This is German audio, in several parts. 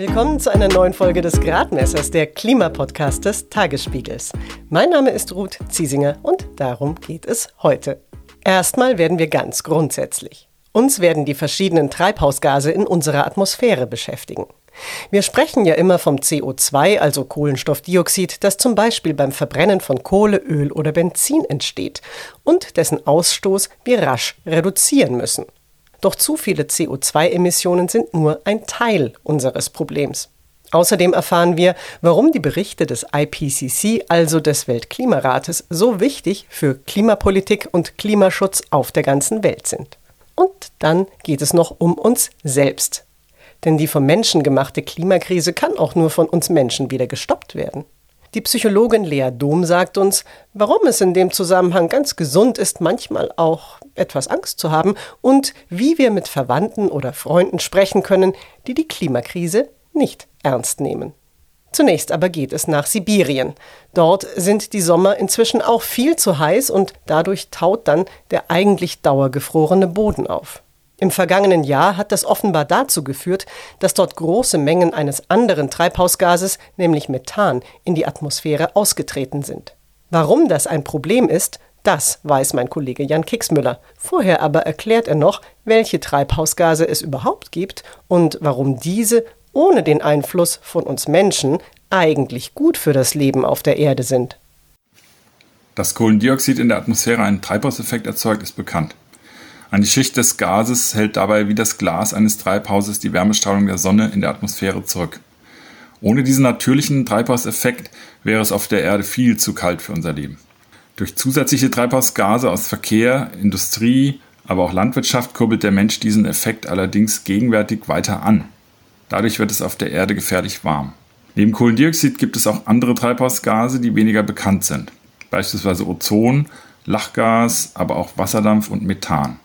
Willkommen zu einer neuen Folge des Gradmessers, der Klimapodcast des Tagesspiegels. Mein Name ist Ruth Ziesinger und darum geht es heute. Erstmal werden wir ganz grundsätzlich. Uns werden die verschiedenen Treibhausgase in unserer Atmosphäre beschäftigen. Wir sprechen ja immer vom CO2, also Kohlenstoffdioxid, das zum Beispiel beim Verbrennen von Kohle, Öl oder Benzin entsteht und dessen Ausstoß wir rasch reduzieren müssen. Doch zu viele CO2-Emissionen sind nur ein Teil unseres Problems. Außerdem erfahren wir, warum die Berichte des IPCC, also des Weltklimarates, so wichtig für Klimapolitik und Klimaschutz auf der ganzen Welt sind. Und dann geht es noch um uns selbst. Denn die vom Menschen gemachte Klimakrise kann auch nur von uns Menschen wieder gestoppt werden. Die Psychologin Lea Dom sagt uns, warum es in dem Zusammenhang ganz gesund ist, manchmal auch etwas Angst zu haben und wie wir mit Verwandten oder Freunden sprechen können, die die Klimakrise nicht ernst nehmen. Zunächst aber geht es nach Sibirien. Dort sind die Sommer inzwischen auch viel zu heiß und dadurch taut dann der eigentlich dauergefrorene Boden auf. Im vergangenen Jahr hat das offenbar dazu geführt, dass dort große Mengen eines anderen Treibhausgases, nämlich Methan, in die Atmosphäre ausgetreten sind. Warum das ein Problem ist, das weiß mein Kollege Jan Kicksmüller. Vorher aber erklärt er noch, welche Treibhausgase es überhaupt gibt und warum diese ohne den Einfluss von uns Menschen eigentlich gut für das Leben auf der Erde sind. Dass Kohlendioxid in der Atmosphäre einen Treibhauseffekt erzeugt, ist bekannt. Eine Schicht des Gases hält dabei wie das Glas eines Treibhauses die Wärmestrahlung der Sonne in der Atmosphäre zurück. Ohne diesen natürlichen Treibhauseffekt wäre es auf der Erde viel zu kalt für unser Leben. Durch zusätzliche Treibhausgase aus Verkehr, Industrie, aber auch Landwirtschaft kurbelt der Mensch diesen Effekt allerdings gegenwärtig weiter an. Dadurch wird es auf der Erde gefährlich warm. Neben Kohlendioxid gibt es auch andere Treibhausgase, die weniger bekannt sind. Beispielsweise Ozon, Lachgas, aber auch Wasserdampf und Methan.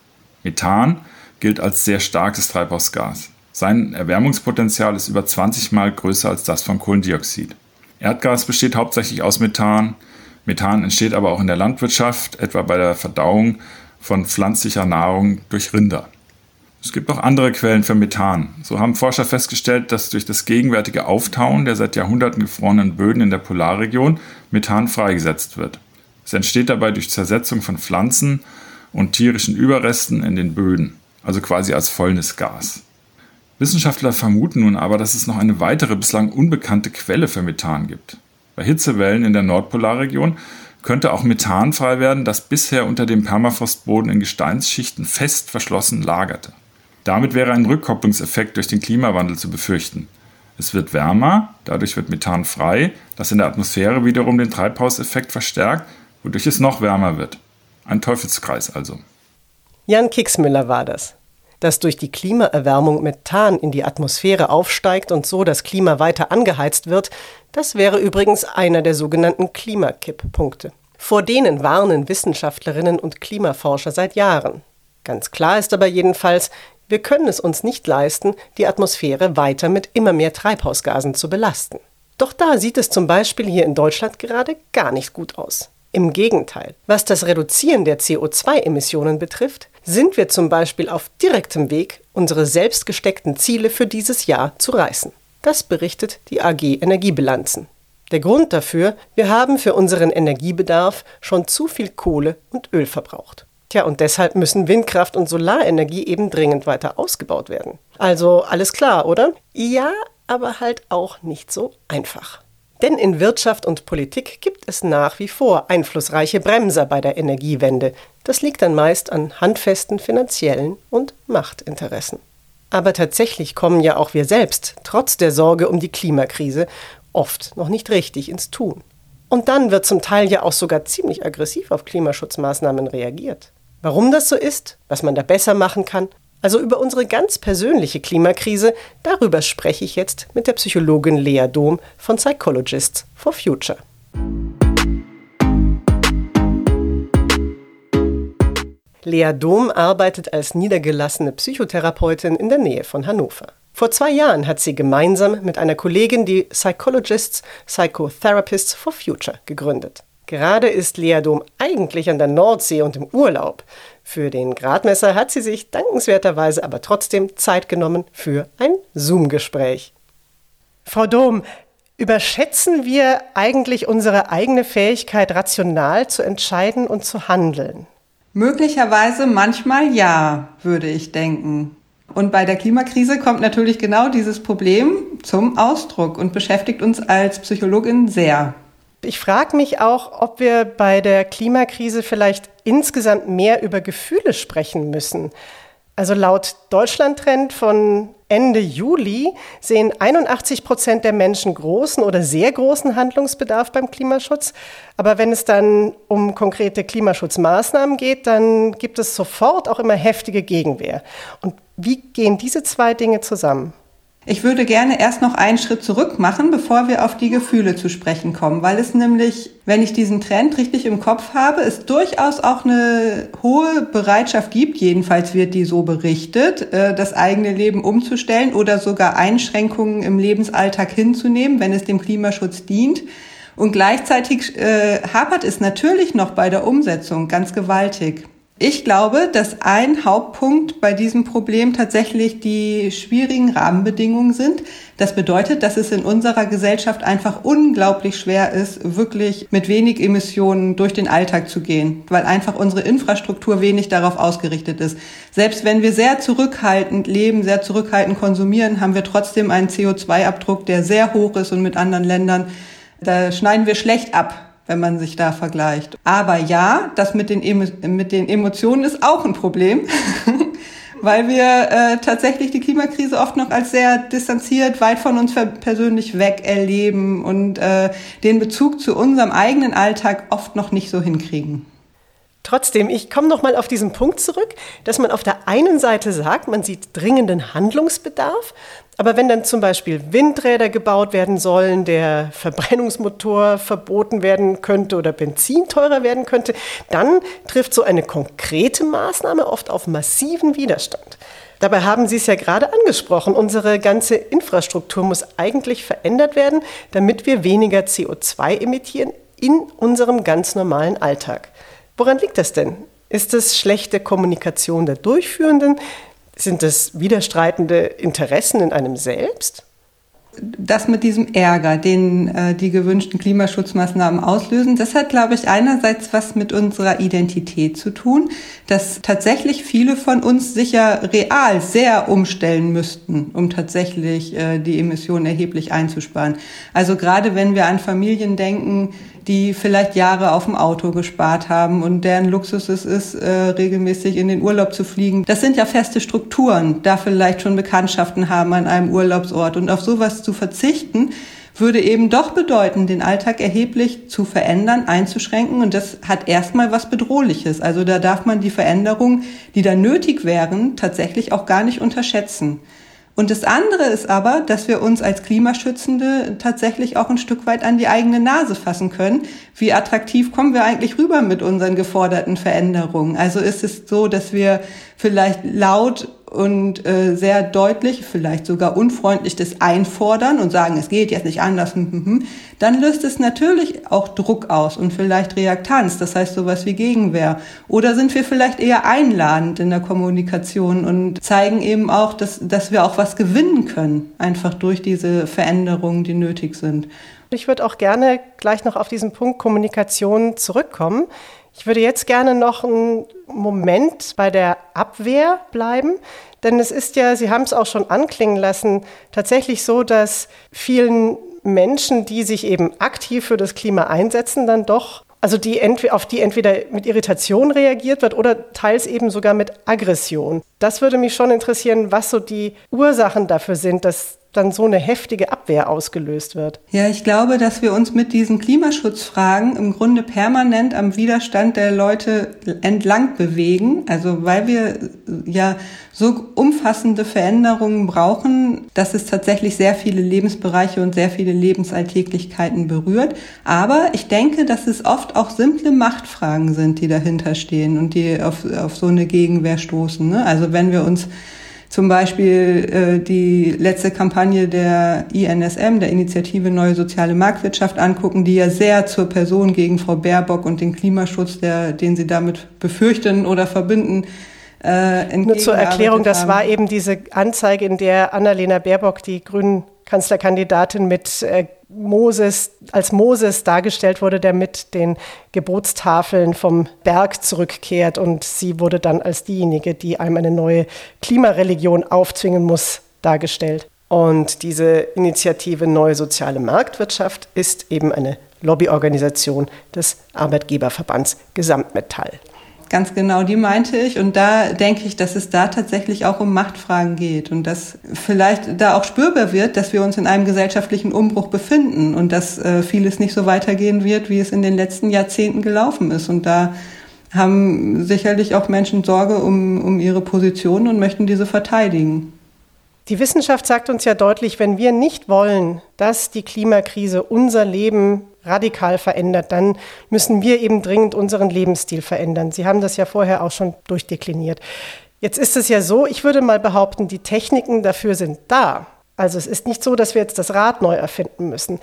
Methan gilt als sehr starkes Treibhausgas. Sein Erwärmungspotenzial ist über 20 Mal größer als das von Kohlendioxid. Erdgas besteht hauptsächlich aus Methan. Methan entsteht aber auch in der Landwirtschaft, etwa bei der Verdauung von pflanzlicher Nahrung durch Rinder. Es gibt auch andere Quellen für Methan. So haben Forscher festgestellt, dass durch das gegenwärtige Auftauen der seit Jahrhunderten gefrorenen Böden in der Polarregion Methan freigesetzt wird. Es entsteht dabei durch Zersetzung von Pflanzen und tierischen Überresten in den Böden, also quasi als Fäulnisgas. Wissenschaftler vermuten nun aber, dass es noch eine weitere bislang unbekannte Quelle für Methan gibt. Bei Hitzewellen in der Nordpolarregion könnte auch Methan frei werden, das bisher unter dem Permafrostboden in Gesteinsschichten fest verschlossen lagerte. Damit wäre ein Rückkopplungseffekt durch den Klimawandel zu befürchten. Es wird wärmer, dadurch wird Methan frei, das in der Atmosphäre wiederum den Treibhauseffekt verstärkt, wodurch es noch wärmer wird. Ein Teufelskreis also. Jan Kicksmüller war das. Dass durch die Klimaerwärmung Methan in die Atmosphäre aufsteigt und so das Klima weiter angeheizt wird, das wäre übrigens einer der sogenannten Klimakipppunkte. Vor denen warnen Wissenschaftlerinnen und Klimaforscher seit Jahren. Ganz klar ist aber jedenfalls, wir können es uns nicht leisten, die Atmosphäre weiter mit immer mehr Treibhausgasen zu belasten. Doch da sieht es zum Beispiel hier in Deutschland gerade gar nicht gut aus. Im Gegenteil, was das Reduzieren der CO2-Emissionen betrifft, sind wir zum Beispiel auf direktem Weg, unsere selbst gesteckten Ziele für dieses Jahr zu reißen. Das berichtet die AG Energiebilanzen. Der Grund dafür, wir haben für unseren Energiebedarf schon zu viel Kohle und Öl verbraucht. Tja, und deshalb müssen Windkraft und Solarenergie eben dringend weiter ausgebaut werden. Also alles klar, oder? Ja, aber halt auch nicht so einfach. Denn in Wirtschaft und Politik gibt es nach wie vor einflussreiche Bremser bei der Energiewende. Das liegt dann meist an handfesten finanziellen und Machtinteressen. Aber tatsächlich kommen ja auch wir selbst, trotz der Sorge um die Klimakrise, oft noch nicht richtig ins Tun. Und dann wird zum Teil ja auch sogar ziemlich aggressiv auf Klimaschutzmaßnahmen reagiert. Warum das so ist, was man da besser machen kann also über unsere ganz persönliche Klimakrise, darüber spreche ich jetzt mit der Psychologin Lea Dom von Psychologists for Future. Lea Dom arbeitet als niedergelassene Psychotherapeutin in der Nähe von Hannover. Vor zwei Jahren hat sie gemeinsam mit einer Kollegin die Psychologists Psychotherapists for Future gegründet. Gerade ist Lea Dom eigentlich an der Nordsee und im Urlaub. Für den Gradmesser hat sie sich dankenswerterweise aber trotzdem Zeit genommen für ein Zoom-Gespräch. Frau Dom, überschätzen wir eigentlich unsere eigene Fähigkeit, rational zu entscheiden und zu handeln? Möglicherweise manchmal ja, würde ich denken. Und bei der Klimakrise kommt natürlich genau dieses Problem zum Ausdruck und beschäftigt uns als Psychologin sehr. Ich frage mich auch, ob wir bei der Klimakrise vielleicht insgesamt mehr über Gefühle sprechen müssen. Also laut Deutschland-Trend von Ende Juli sehen 81 Prozent der Menschen großen oder sehr großen Handlungsbedarf beim Klimaschutz. Aber wenn es dann um konkrete Klimaschutzmaßnahmen geht, dann gibt es sofort auch immer heftige Gegenwehr. Und wie gehen diese zwei Dinge zusammen? Ich würde gerne erst noch einen Schritt zurück machen, bevor wir auf die Gefühle zu sprechen kommen, weil es nämlich, wenn ich diesen Trend richtig im Kopf habe, es durchaus auch eine hohe Bereitschaft gibt, jedenfalls wird die so berichtet, äh, das eigene Leben umzustellen oder sogar Einschränkungen im Lebensalltag hinzunehmen, wenn es dem Klimaschutz dient. Und gleichzeitig äh, hapert es natürlich noch bei der Umsetzung ganz gewaltig. Ich glaube, dass ein Hauptpunkt bei diesem Problem tatsächlich die schwierigen Rahmenbedingungen sind. Das bedeutet, dass es in unserer Gesellschaft einfach unglaublich schwer ist, wirklich mit wenig Emissionen durch den Alltag zu gehen, weil einfach unsere Infrastruktur wenig darauf ausgerichtet ist. Selbst wenn wir sehr zurückhaltend leben, sehr zurückhaltend konsumieren, haben wir trotzdem einen CO2-Abdruck, der sehr hoch ist und mit anderen Ländern, da schneiden wir schlecht ab wenn man sich da vergleicht. Aber ja, das mit den, mit den Emotionen ist auch ein Problem, weil wir äh, tatsächlich die Klimakrise oft noch als sehr distanziert, weit von uns persönlich weg erleben und äh, den Bezug zu unserem eigenen Alltag oft noch nicht so hinkriegen. Trotzdem, ich komme noch mal auf diesen Punkt zurück, dass man auf der einen Seite sagt, man sieht dringenden Handlungsbedarf, aber wenn dann zum Beispiel Windräder gebaut werden sollen, der Verbrennungsmotor verboten werden könnte oder Benzin teurer werden könnte, dann trifft so eine konkrete Maßnahme oft auf massiven Widerstand. Dabei haben Sie es ja gerade angesprochen, unsere ganze Infrastruktur muss eigentlich verändert werden, damit wir weniger CO2 emittieren in unserem ganz normalen Alltag. Woran liegt das denn? Ist es schlechte Kommunikation der Durchführenden? Sind es widerstreitende Interessen in einem selbst? das mit diesem Ärger, den äh, die gewünschten Klimaschutzmaßnahmen auslösen, das hat, glaube ich, einerseits was mit unserer Identität zu tun, dass tatsächlich viele von uns sicher real sehr umstellen müssten, um tatsächlich äh, die Emissionen erheblich einzusparen. Also gerade wenn wir an Familien denken, die vielleicht Jahre auf dem Auto gespart haben und deren Luxus es ist, äh, regelmäßig in den Urlaub zu fliegen. Das sind ja feste Strukturen, da vielleicht schon Bekanntschaften haben an einem Urlaubsort und auf sowas zu verzichten, würde eben doch bedeuten, den Alltag erheblich zu verändern, einzuschränken. Und das hat erstmal was Bedrohliches. Also da darf man die Veränderungen, die da nötig wären, tatsächlich auch gar nicht unterschätzen. Und das andere ist aber, dass wir uns als Klimaschützende tatsächlich auch ein Stück weit an die eigene Nase fassen können. Wie attraktiv kommen wir eigentlich rüber mit unseren geforderten Veränderungen? Also ist es so, dass wir vielleicht laut und äh, sehr deutlich, vielleicht sogar unfreundlich das einfordern und sagen, es geht jetzt nicht anders, hm, hm, hm, dann löst es natürlich auch Druck aus und vielleicht Reaktanz, das heißt sowas wie Gegenwehr. Oder sind wir vielleicht eher einladend in der Kommunikation und zeigen eben auch, dass, dass wir auch was gewinnen können, einfach durch diese Veränderungen, die nötig sind. Ich würde auch gerne gleich noch auf diesen Punkt Kommunikation zurückkommen. Ich würde jetzt gerne noch einen Moment bei der Abwehr bleiben, denn es ist ja, Sie haben es auch schon anklingen lassen, tatsächlich so, dass vielen Menschen, die sich eben aktiv für das Klima einsetzen, dann doch, also die auf die entweder mit Irritation reagiert wird oder teils eben sogar mit Aggression. Das würde mich schon interessieren, was so die Ursachen dafür sind, dass dann so eine heftige Abwehr ausgelöst wird. Ja, ich glaube, dass wir uns mit diesen Klimaschutzfragen im Grunde permanent am Widerstand der Leute entlang bewegen. Also weil wir ja so umfassende Veränderungen brauchen, dass es tatsächlich sehr viele Lebensbereiche und sehr viele Lebensalltäglichkeiten berührt. Aber ich denke, dass es oft auch simple Machtfragen sind, die dahinter stehen und die auf, auf so eine Gegenwehr stoßen. Ne? Also wenn wir uns zum Beispiel äh, die letzte Kampagne der INSM, der Initiative Neue Soziale Marktwirtschaft, angucken, die ja sehr zur Person gegen Frau Baerbock und den Klimaschutz, der, den sie damit befürchten oder verbinden, äh, Nur zur Erklärung, das war eben diese Anzeige, in der Annalena Baerbock die Grünen Kanzlerkandidatin mit äh, Moses, als Moses dargestellt wurde, der mit den Gebotstafeln vom Berg zurückkehrt und sie wurde dann als diejenige, die einem eine neue Klimareligion aufzwingen muss, dargestellt. Und diese Initiative Neue Soziale Marktwirtschaft ist eben eine Lobbyorganisation des Arbeitgeberverbands Gesamtmetall. Ganz genau, die meinte ich. Und da denke ich, dass es da tatsächlich auch um Machtfragen geht und dass vielleicht da auch spürbar wird, dass wir uns in einem gesellschaftlichen Umbruch befinden und dass äh, vieles nicht so weitergehen wird, wie es in den letzten Jahrzehnten gelaufen ist. Und da haben sicherlich auch Menschen Sorge um, um ihre Position und möchten diese verteidigen. Die Wissenschaft sagt uns ja deutlich, wenn wir nicht wollen, dass die Klimakrise unser Leben radikal verändert, dann müssen wir eben dringend unseren Lebensstil verändern. Sie haben das ja vorher auch schon durchdekliniert. Jetzt ist es ja so, ich würde mal behaupten, die Techniken dafür sind da. Also es ist nicht so, dass wir jetzt das Rad neu erfinden müssen.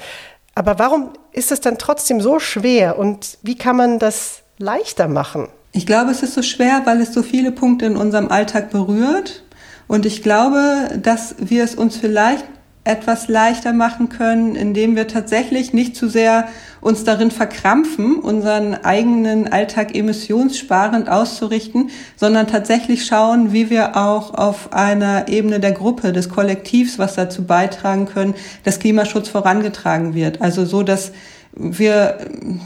Aber warum ist es dann trotzdem so schwer und wie kann man das leichter machen? Ich glaube, es ist so schwer, weil es so viele Punkte in unserem Alltag berührt und ich glaube, dass wir es uns vielleicht etwas leichter machen können, indem wir tatsächlich nicht zu sehr uns darin verkrampfen, unseren eigenen Alltag emissionssparend auszurichten, sondern tatsächlich schauen, wie wir auch auf einer Ebene der Gruppe, des Kollektivs, was dazu beitragen können, dass Klimaschutz vorangetragen wird. Also so, dass wir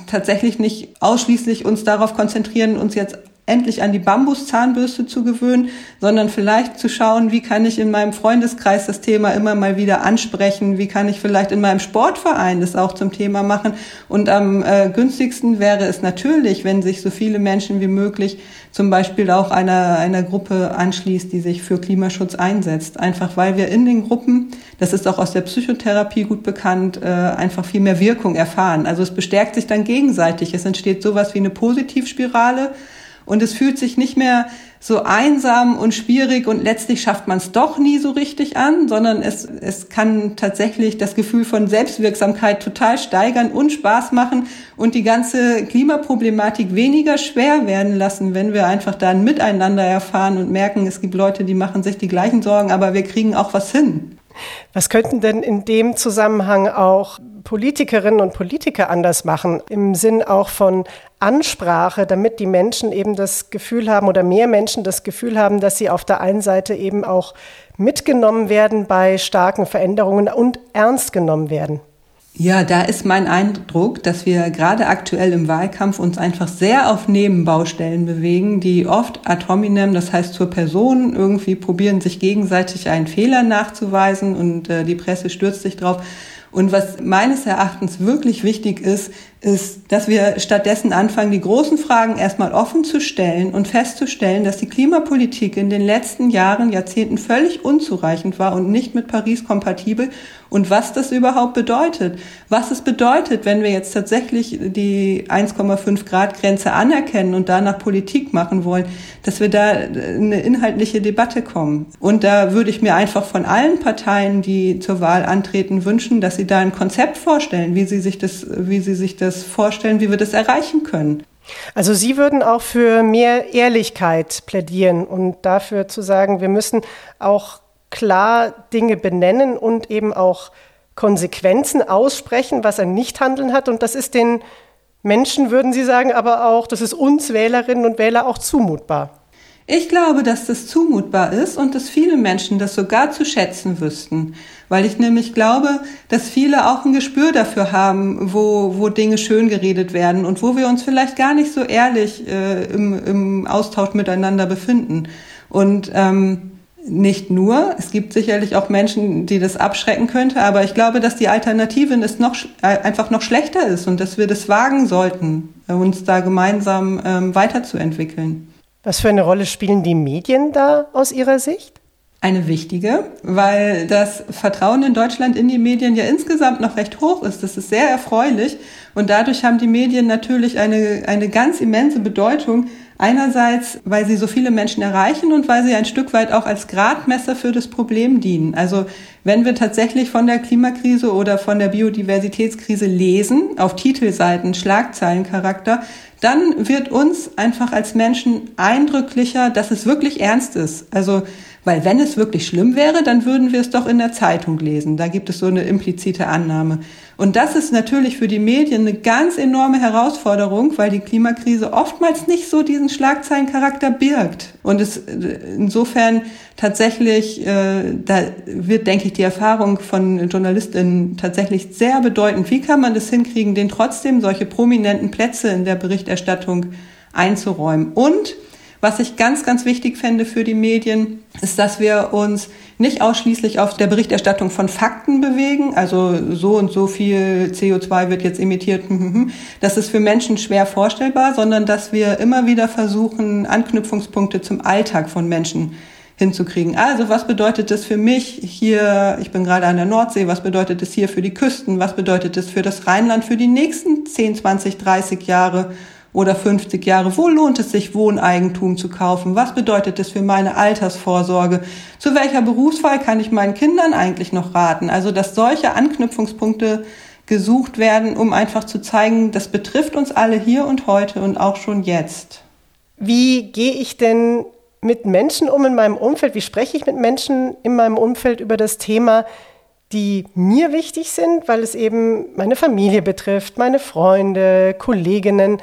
tatsächlich nicht ausschließlich uns darauf konzentrieren, uns jetzt endlich an die Bambuszahnbürste zu gewöhnen, sondern vielleicht zu schauen, wie kann ich in meinem Freundeskreis das Thema immer mal wieder ansprechen, wie kann ich vielleicht in meinem Sportverein das auch zum Thema machen. Und am äh, günstigsten wäre es natürlich, wenn sich so viele Menschen wie möglich zum Beispiel auch einer, einer Gruppe anschließt, die sich für Klimaschutz einsetzt. Einfach weil wir in den Gruppen, das ist auch aus der Psychotherapie gut bekannt, äh, einfach viel mehr Wirkung erfahren. Also es bestärkt sich dann gegenseitig. Es entsteht sowas wie eine Positivspirale und es fühlt sich nicht mehr so einsam und schwierig und letztlich schafft man es doch nie so richtig an, sondern es, es kann tatsächlich das Gefühl von Selbstwirksamkeit total steigern und Spaß machen und die ganze Klimaproblematik weniger schwer werden lassen, wenn wir einfach da ein Miteinander erfahren und merken, es gibt Leute, die machen sich die gleichen Sorgen, aber wir kriegen auch was hin. Was könnten denn in dem Zusammenhang auch Politikerinnen und Politiker anders machen, im Sinn auch von Ansprache, damit die Menschen eben das Gefühl haben oder mehr Menschen das Gefühl haben, dass sie auf der einen Seite eben auch mitgenommen werden bei starken Veränderungen und ernst genommen werden? Ja, da ist mein Eindruck, dass wir gerade aktuell im Wahlkampf uns einfach sehr auf Nebenbaustellen bewegen, die oft ad hominem, das heißt zur Person, irgendwie probieren, sich gegenseitig einen Fehler nachzuweisen und äh, die Presse stürzt sich drauf. Und was meines Erachtens wirklich wichtig ist, ist, dass wir stattdessen anfangen, die großen Fragen erstmal offen zu stellen und festzustellen, dass die Klimapolitik in den letzten Jahren, Jahrzehnten völlig unzureichend war und nicht mit Paris kompatibel und was das überhaupt bedeutet. Was es bedeutet, wenn wir jetzt tatsächlich die 1,5 Grad Grenze anerkennen und danach Politik machen wollen, dass wir da eine inhaltliche Debatte kommen. Und da würde ich mir einfach von allen Parteien, die zur Wahl antreten, wünschen, dass sie da ein Konzept vorstellen, wie sie sich das, wie sie sich das vorstellen, wie wir das erreichen können. Also Sie würden auch für mehr Ehrlichkeit plädieren und dafür zu sagen, wir müssen auch klar Dinge benennen und eben auch Konsequenzen aussprechen, was ein Nichthandeln hat. Und das ist den Menschen, würden Sie sagen, aber auch, das ist uns Wählerinnen und Wähler auch zumutbar. Ich glaube, dass das zumutbar ist und dass viele Menschen das sogar zu schätzen wüssten, weil ich nämlich glaube, dass viele auch ein Gespür dafür haben, wo, wo Dinge schön geredet werden und wo wir uns vielleicht gar nicht so ehrlich äh, im, im Austausch miteinander befinden. Und ähm, nicht nur, es gibt sicherlich auch Menschen, die das abschrecken könnte, aber ich glaube, dass die Alternative noch, äh, einfach noch schlechter ist und dass wir das wagen sollten, uns da gemeinsam ähm, weiterzuentwickeln. Was für eine Rolle spielen die Medien da aus Ihrer Sicht? Eine wichtige, weil das Vertrauen in Deutschland in die Medien ja insgesamt noch recht hoch ist. Das ist sehr erfreulich und dadurch haben die Medien natürlich eine, eine ganz immense Bedeutung, Einerseits, weil sie so viele Menschen erreichen und weil sie ein Stück weit auch als Gradmesser für das Problem dienen. Also wenn wir tatsächlich von der Klimakrise oder von der Biodiversitätskrise lesen, auf Titelseiten, Schlagzeilencharakter, dann wird uns einfach als Menschen eindrücklicher, dass es wirklich ernst ist. Also weil wenn es wirklich schlimm wäre, dann würden wir es doch in der Zeitung lesen. Da gibt es so eine implizite Annahme. Und das ist natürlich für die Medien eine ganz enorme Herausforderung, weil die Klimakrise oftmals nicht so diesen Schlagzeilencharakter birgt. Und es insofern tatsächlich, äh, da wird, denke ich, die Erfahrung von Journalistinnen tatsächlich sehr bedeutend. Wie kann man das hinkriegen, den trotzdem solche prominenten Plätze in der Berichterstattung einzuräumen? Und was ich ganz, ganz wichtig fände für die Medien, ist, dass wir uns nicht ausschließlich auf der Berichterstattung von Fakten bewegen, also so und so viel CO2 wird jetzt emittiert, hm, hm, hm. das ist für Menschen schwer vorstellbar, sondern dass wir immer wieder versuchen, Anknüpfungspunkte zum Alltag von Menschen hinzukriegen. Also was bedeutet das für mich hier, ich bin gerade an der Nordsee, was bedeutet das hier für die Küsten, was bedeutet das für das Rheinland für die nächsten 10, 20, 30 Jahre oder 50 Jahre? Wo lohnt es sich, Wohneigentum zu kaufen? Was bedeutet das für meine Altersvorsorge? Zu welcher Berufswahl kann ich meinen Kindern eigentlich noch raten? Also, dass solche Anknüpfungspunkte gesucht werden, um einfach zu zeigen, das betrifft uns alle hier und heute und auch schon jetzt. Wie gehe ich denn mit Menschen um in meinem Umfeld? Wie spreche ich mit Menschen in meinem Umfeld über das Thema, die mir wichtig sind, weil es eben meine Familie betrifft, meine Freunde, Kolleginnen?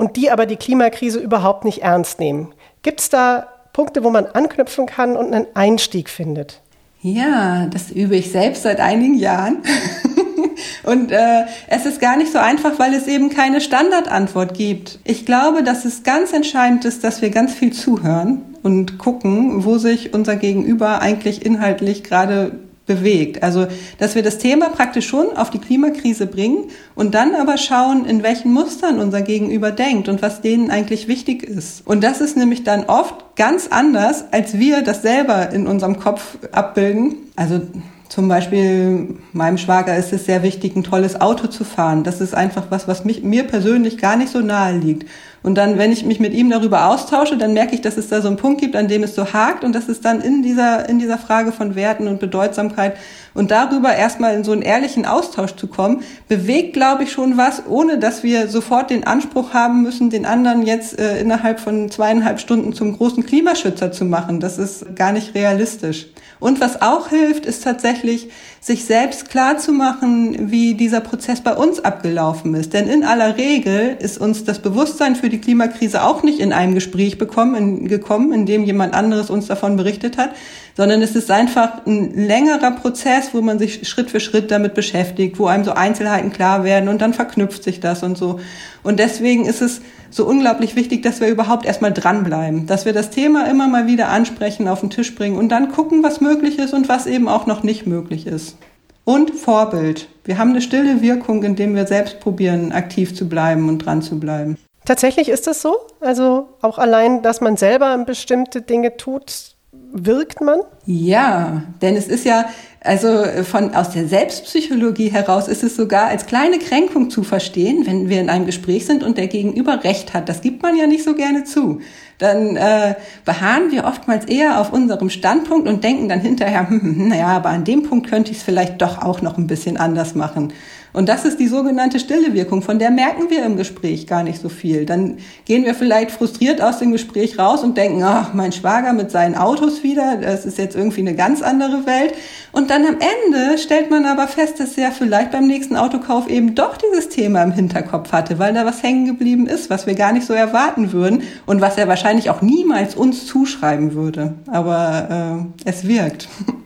Und die aber die Klimakrise überhaupt nicht ernst nehmen. Gibt es da Punkte, wo man anknüpfen kann und einen Einstieg findet? Ja, das übe ich selbst seit einigen Jahren. Und äh, es ist gar nicht so einfach, weil es eben keine Standardantwort gibt. Ich glaube, dass es ganz entscheidend ist, dass wir ganz viel zuhören und gucken, wo sich unser Gegenüber eigentlich inhaltlich gerade bewegt. Also, dass wir das Thema praktisch schon auf die Klimakrise bringen und dann aber schauen, in welchen Mustern unser Gegenüber denkt und was denen eigentlich wichtig ist. Und das ist nämlich dann oft ganz anders, als wir das selber in unserem Kopf abbilden. Also zum Beispiel meinem Schwager ist es sehr wichtig, ein tolles Auto zu fahren. Das ist einfach was, was mich, mir persönlich gar nicht so nahe liegt. Und dann, wenn ich mich mit ihm darüber austausche, dann merke ich, dass es da so einen Punkt gibt, an dem es so hakt und dass es dann in dieser, in dieser Frage von Werten und Bedeutsamkeit und darüber erstmal in so einen ehrlichen Austausch zu kommen, bewegt, glaube ich, schon was, ohne dass wir sofort den Anspruch haben müssen, den anderen jetzt äh, innerhalb von zweieinhalb Stunden zum großen Klimaschützer zu machen. Das ist gar nicht realistisch. Und was auch hilft, ist tatsächlich, sich selbst klar zu machen, wie dieser Prozess bei uns abgelaufen ist. Denn in aller Regel ist uns das Bewusstsein für die Klimakrise auch nicht in einem Gespräch bekommen, in, gekommen, in dem jemand anderes uns davon berichtet hat, sondern es ist einfach ein längerer Prozess, wo man sich Schritt für Schritt damit beschäftigt, wo einem so Einzelheiten klar werden und dann verknüpft sich das und so. Und deswegen ist es so unglaublich wichtig, dass wir überhaupt erstmal dranbleiben, dass wir das Thema immer mal wieder ansprechen, auf den Tisch bringen und dann gucken, was möglich ist und was eben auch noch nicht möglich ist. Und Vorbild. Wir haben eine stille Wirkung, indem wir selbst probieren, aktiv zu bleiben und dran zu bleiben. Tatsächlich ist das so? Also auch allein, dass man selber bestimmte Dinge tut, wirkt man? Ja, denn es ist ja, also von, aus der Selbstpsychologie heraus ist es sogar als kleine Kränkung zu verstehen, wenn wir in einem Gespräch sind und der Gegenüber Recht hat. Das gibt man ja nicht so gerne zu. Dann äh, beharren wir oftmals eher auf unserem Standpunkt und denken dann hinterher, hm, hm, hm, naja, aber an dem Punkt könnte ich es vielleicht doch auch noch ein bisschen anders machen. Und das ist die sogenannte stille Wirkung, von der merken wir im Gespräch gar nicht so viel. Dann gehen wir vielleicht frustriert aus dem Gespräch raus und denken, ach, mein Schwager mit seinen Autos wieder, das ist jetzt irgendwie eine ganz andere Welt. Und dann am Ende stellt man aber fest, dass er vielleicht beim nächsten Autokauf eben doch dieses Thema im Hinterkopf hatte, weil da was hängen geblieben ist, was wir gar nicht so erwarten würden und was er wahrscheinlich auch niemals uns zuschreiben würde. Aber äh, es wirkt.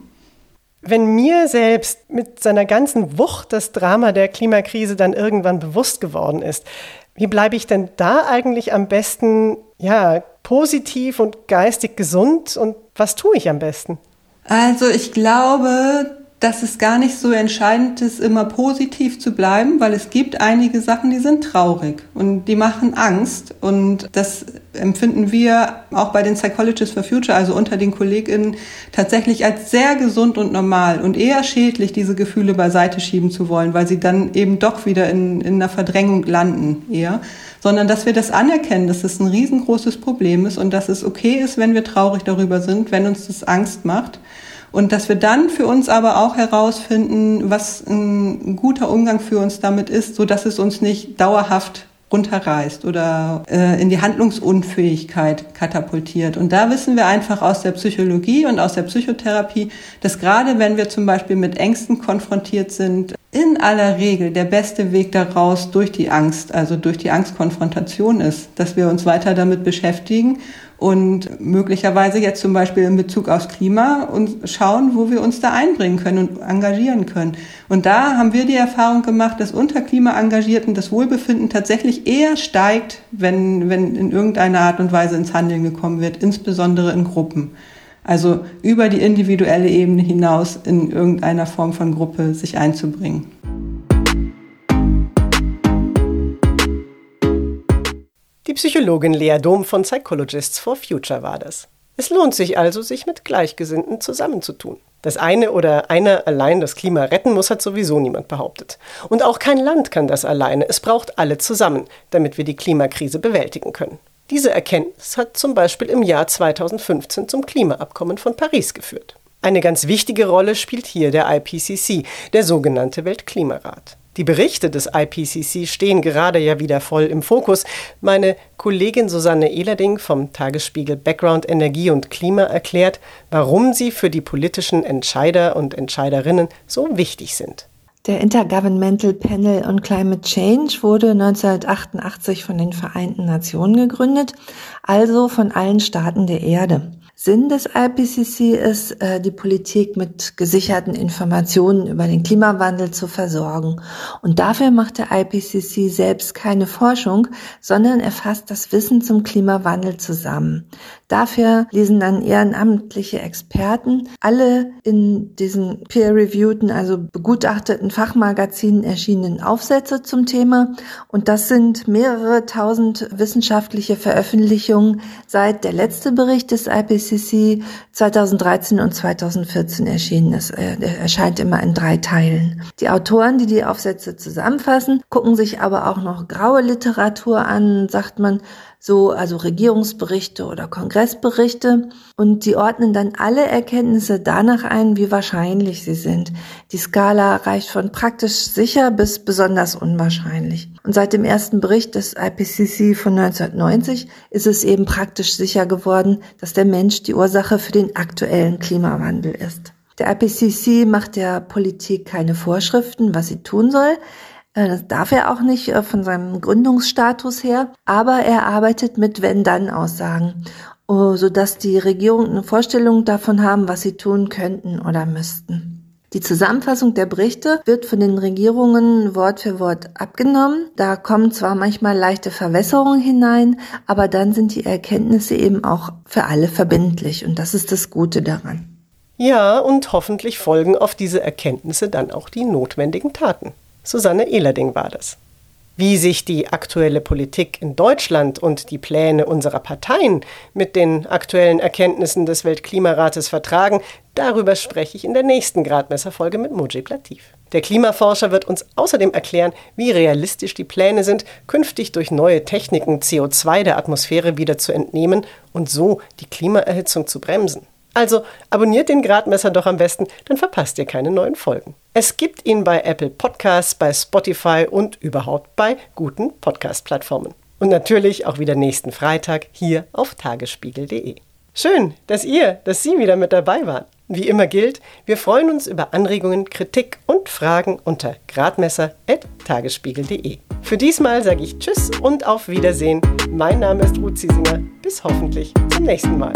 Wenn mir selbst mit seiner ganzen Wucht das Drama der Klimakrise dann irgendwann bewusst geworden ist, wie bleibe ich denn da eigentlich am besten, ja, positiv und geistig gesund und was tue ich am besten? Also ich glaube, dass es gar nicht so entscheidend ist, immer positiv zu bleiben, weil es gibt einige Sachen, die sind traurig und die machen Angst. Und das empfinden wir auch bei den Psychologists for Future, also unter den KollegInnen, tatsächlich als sehr gesund und normal und eher schädlich, diese Gefühle beiseite schieben zu wollen, weil sie dann eben doch wieder in, in einer Verdrängung landen eher. Sondern dass wir das anerkennen, dass es ein riesengroßes Problem ist und dass es okay ist, wenn wir traurig darüber sind, wenn uns das Angst macht und dass wir dann für uns aber auch herausfinden, was ein guter Umgang für uns damit ist, so dass es uns nicht dauerhaft runterreißt oder äh, in die Handlungsunfähigkeit katapultiert. Und da wissen wir einfach aus der Psychologie und aus der Psychotherapie, dass gerade wenn wir zum Beispiel mit Ängsten konfrontiert sind, in aller Regel der beste Weg daraus durch die Angst, also durch die Angstkonfrontation ist, dass wir uns weiter damit beschäftigen und möglicherweise jetzt zum Beispiel in Bezug aufs Klima und schauen, wo wir uns da einbringen können und engagieren können. Und da haben wir die Erfahrung gemacht, dass unter Klimaengagierten das Wohlbefinden tatsächlich eher steigt, wenn, wenn in irgendeiner Art und Weise ins Handeln gekommen wird, insbesondere in Gruppen. Also über die individuelle Ebene hinaus in irgendeiner Form von Gruppe sich einzubringen. Die Psychologin Lea Dom von Psychologists for Future war das. Es lohnt sich also, sich mit Gleichgesinnten zusammenzutun. Dass eine oder einer allein das Klima retten muss, hat sowieso niemand behauptet. Und auch kein Land kann das alleine. Es braucht alle zusammen, damit wir die Klimakrise bewältigen können. Diese Erkenntnis hat zum Beispiel im Jahr 2015 zum Klimaabkommen von Paris geführt. Eine ganz wichtige Rolle spielt hier der IPCC, der sogenannte Weltklimarat. Die Berichte des IPCC stehen gerade ja wieder voll im Fokus. Meine Kollegin Susanne Ehlerding vom Tagesspiegel Background Energie und Klima erklärt, warum sie für die politischen Entscheider und Entscheiderinnen so wichtig sind. Der Intergovernmental Panel on Climate Change wurde 1988 von den Vereinten Nationen gegründet, also von allen Staaten der Erde. Sinn des IPCC ist, äh, die Politik mit gesicherten Informationen über den Klimawandel zu versorgen. Und dafür macht der IPCC selbst keine Forschung, sondern erfasst das Wissen zum Klimawandel zusammen. Dafür lesen dann ehrenamtliche Experten alle in diesen peer-reviewten, also begutachteten Fachmagazinen erschienenen Aufsätze zum Thema. Und das sind mehrere tausend wissenschaftliche Veröffentlichungen seit der letzte Bericht des IPCC 2013 und 2014 erschienen ist. Er erscheint immer in drei Teilen. Die Autoren, die die Aufsätze zusammenfassen, gucken sich aber auch noch graue Literatur an, sagt man, so also Regierungsberichte oder Kongressberichte und die ordnen dann alle Erkenntnisse danach ein, wie wahrscheinlich sie sind. Die Skala reicht von praktisch sicher bis besonders unwahrscheinlich. Und seit dem ersten Bericht des IPCC von 1990 ist es eben praktisch sicher geworden, dass der Mensch die Ursache für den aktuellen Klimawandel ist. Der IPCC macht der Politik keine Vorschriften, was sie tun soll. Äh, das darf er auch nicht äh, von seinem Gründungsstatus her, aber er arbeitet mit Wenn-Dann-Aussagen, oh, sodass die Regierungen eine Vorstellung davon haben, was sie tun könnten oder müssten. Die Zusammenfassung der Berichte wird von den Regierungen Wort für Wort abgenommen. Da kommen zwar manchmal leichte Verwässerungen hinein, aber dann sind die Erkenntnisse eben auch für alle verbindlich und das ist das Gute daran. Ja, und hoffentlich folgen auf diese Erkenntnisse dann auch die notwendigen Taten. Susanne Ehlerding war das. Wie sich die aktuelle Politik in Deutschland und die Pläne unserer Parteien mit den aktuellen Erkenntnissen des Weltklimarates vertragen, darüber spreche ich in der nächsten Gradmesserfolge mit Mujib Latif. Der Klimaforscher wird uns außerdem erklären, wie realistisch die Pläne sind, künftig durch neue Techniken CO2 der Atmosphäre wieder zu entnehmen und so die Klimaerhitzung zu bremsen. Also abonniert den Gradmesser doch am besten, dann verpasst ihr keine neuen Folgen. Es gibt ihn bei Apple Podcasts, bei Spotify und überhaupt bei guten Podcast-Plattformen. Und natürlich auch wieder nächsten Freitag hier auf tagesspiegel.de. Schön, dass ihr, dass Sie wieder mit dabei waren. Wie immer gilt, wir freuen uns über Anregungen, Kritik und Fragen unter gradmesser.tagesspiegel.de. Für diesmal sage ich Tschüss und auf Wiedersehen. Mein Name ist Ruth Ziesinger. Bis hoffentlich zum nächsten Mal.